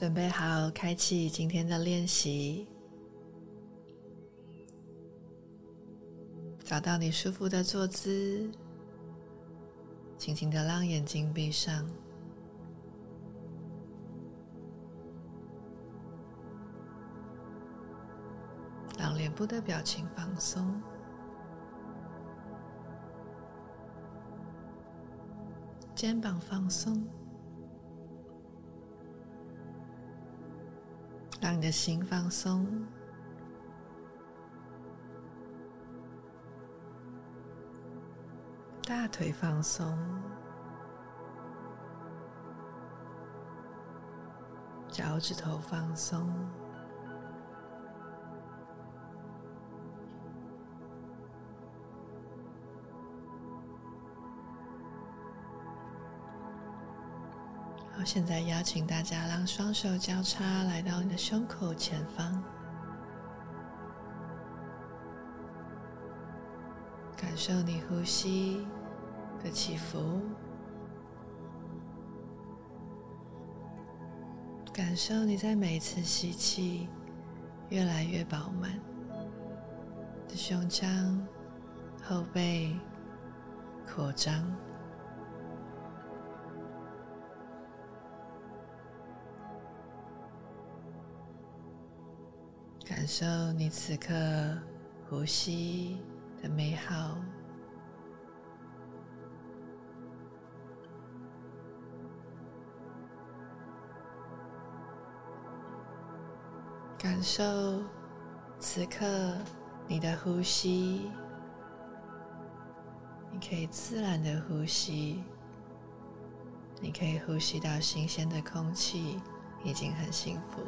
准备好开启今天的练习，找到你舒服的坐姿，轻轻的让眼睛闭上，让脸部的表情放松，肩膀放松。让你的心放松，大腿放松，脚趾头放松，好，现在邀请大家让双手交叉来到你的胸口前方，感受你呼吸的起伏，感受你在每一次吸气越来越饱满的胸腔、后背扩张。感受你此刻呼吸的美好，感受此刻你的呼吸，你可以自然的呼吸，你可以呼吸到新鲜的空气，已经很幸福。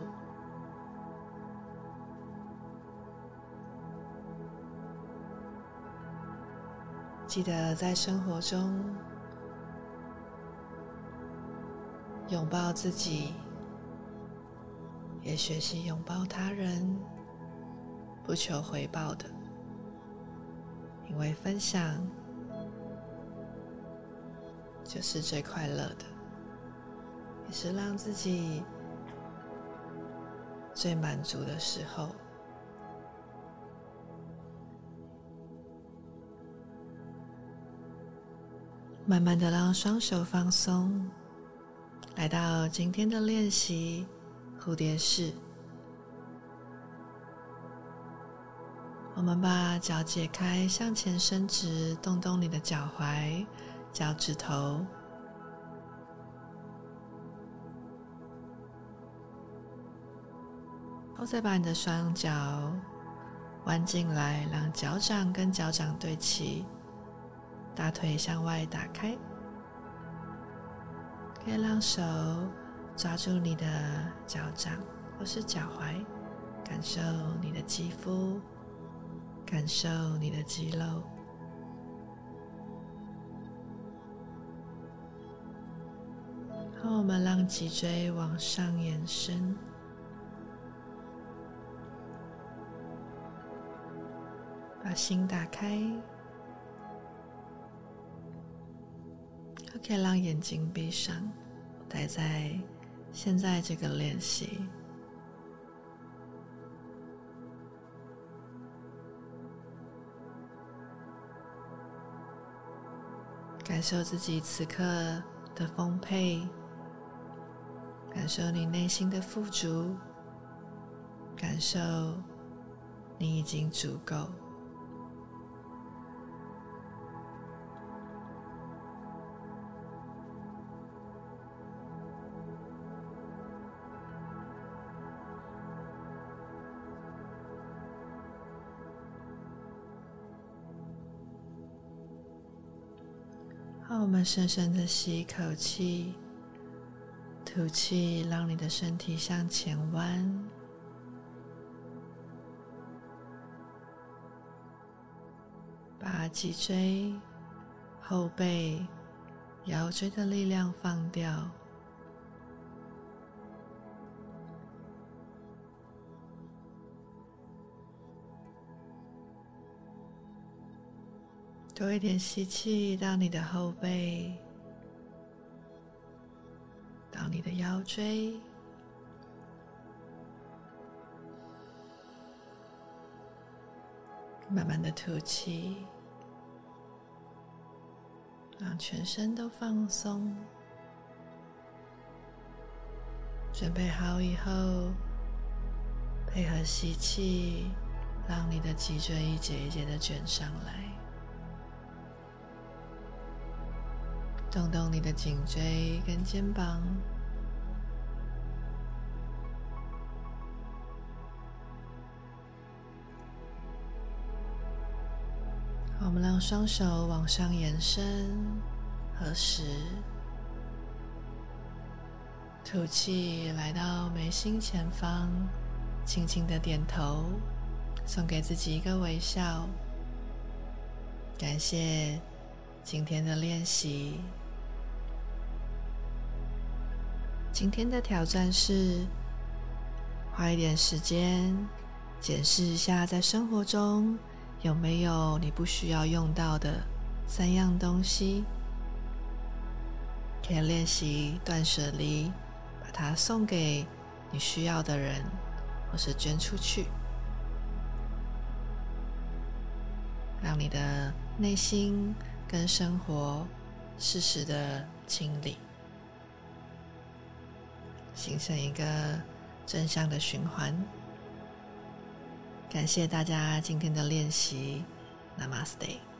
记得在生活中拥抱自己，也学习拥抱他人，不求回报的，因为分享就是最快乐的，也是让自己最满足的时候。慢慢的让双手放松，来到今天的练习蝴蝶式。我们把脚解开，向前伸直，动动你的脚踝、脚趾头。后再把你的双脚弯进来，让脚掌跟脚掌对齐。大腿向外打开，可以让手抓住你的脚掌或是脚踝，感受你的肌肤，感受你的肌肉。好，我们让脊椎往上延伸，把心打开。可以让眼睛闭上，待在现在这个练习，感受自己此刻的丰沛，感受你内心的富足，感受你已经足够。让，我们深深的吸一口气，吐气，让你的身体向前弯，把脊椎、后背、腰椎的力量放掉。多一点吸气到你的后背到你的腰椎。慢慢的吐气让全身都放松。准备好以后配合吸气让你的脊椎一节一节的卷上来。动动你的颈椎跟肩膀。我们让双手往上延伸，合十。吐气，来到眉心前方，轻轻的点头，送给自己一个微笑。感谢今天的练习。今天的挑战是花一点时间检视一下，在生活中有没有你不需要用到的三样东西，可以练习断舍离。把它送给你需要的人，或是捐出去，让你的内心跟生活适时的清理，形成一个正向的循环。感谢大家今天的练习，Namaste。